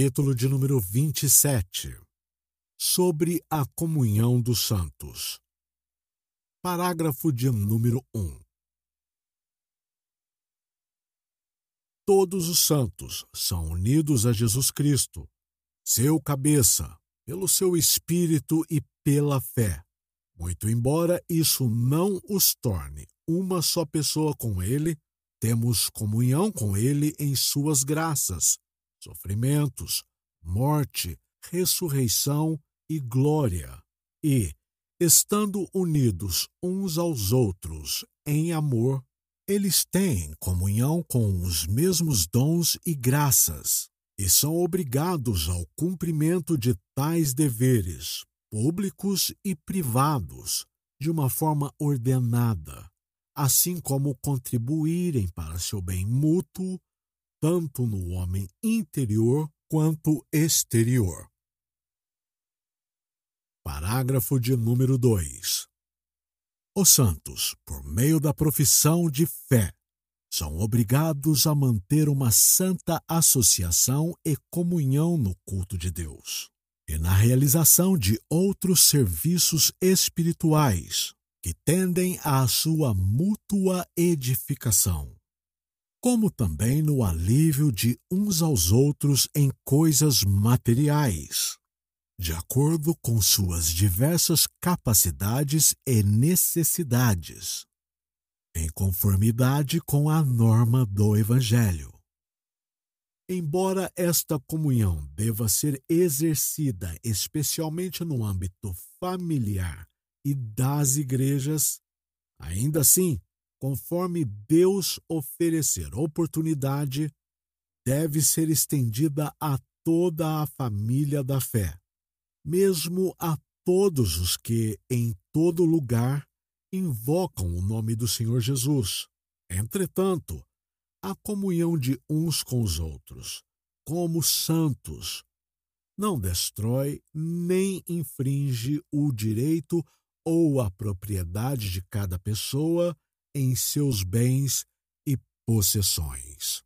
capítulo de número 27, sobre a comunhão dos santos. Parágrafo de número 1. Todos os santos são unidos a Jesus Cristo, seu cabeça, pelo seu espírito e pela fé. Muito embora isso não os torne uma só pessoa com ele, temos comunhão com ele em suas graças, sofrimentos, morte, ressurreição e glória. E, estando unidos uns aos outros em amor, eles têm comunhão com os mesmos dons e graças, e são obrigados ao cumprimento de tais deveres, públicos e privados, de uma forma ordenada, assim como contribuírem para seu bem mútuo, tanto no homem interior quanto exterior. Parágrafo de número 2. Os santos, por meio da profissão de fé, são obrigados a manter uma santa associação e comunhão no culto de Deus e na realização de outros serviços espirituais que tendem à sua mútua edificação, como também no alívio de uns aos outros em coisas materiais de acordo com suas diversas capacidades e necessidades, em conformidade com a norma do Evangelho. Embora esta comunhão deva ser exercida especialmente no âmbito familiar e das igrejas, ainda assim, conforme Deus oferecer oportunidade, deve ser estendida a toda a família da fé mesmo a todos os que, em todo lugar, invocam o nome do Senhor Jesus. Entretanto, a comunhão de uns com os outros, como santos, não destrói nem infringe o direito ou a propriedade de cada pessoa em seus bens e possessões.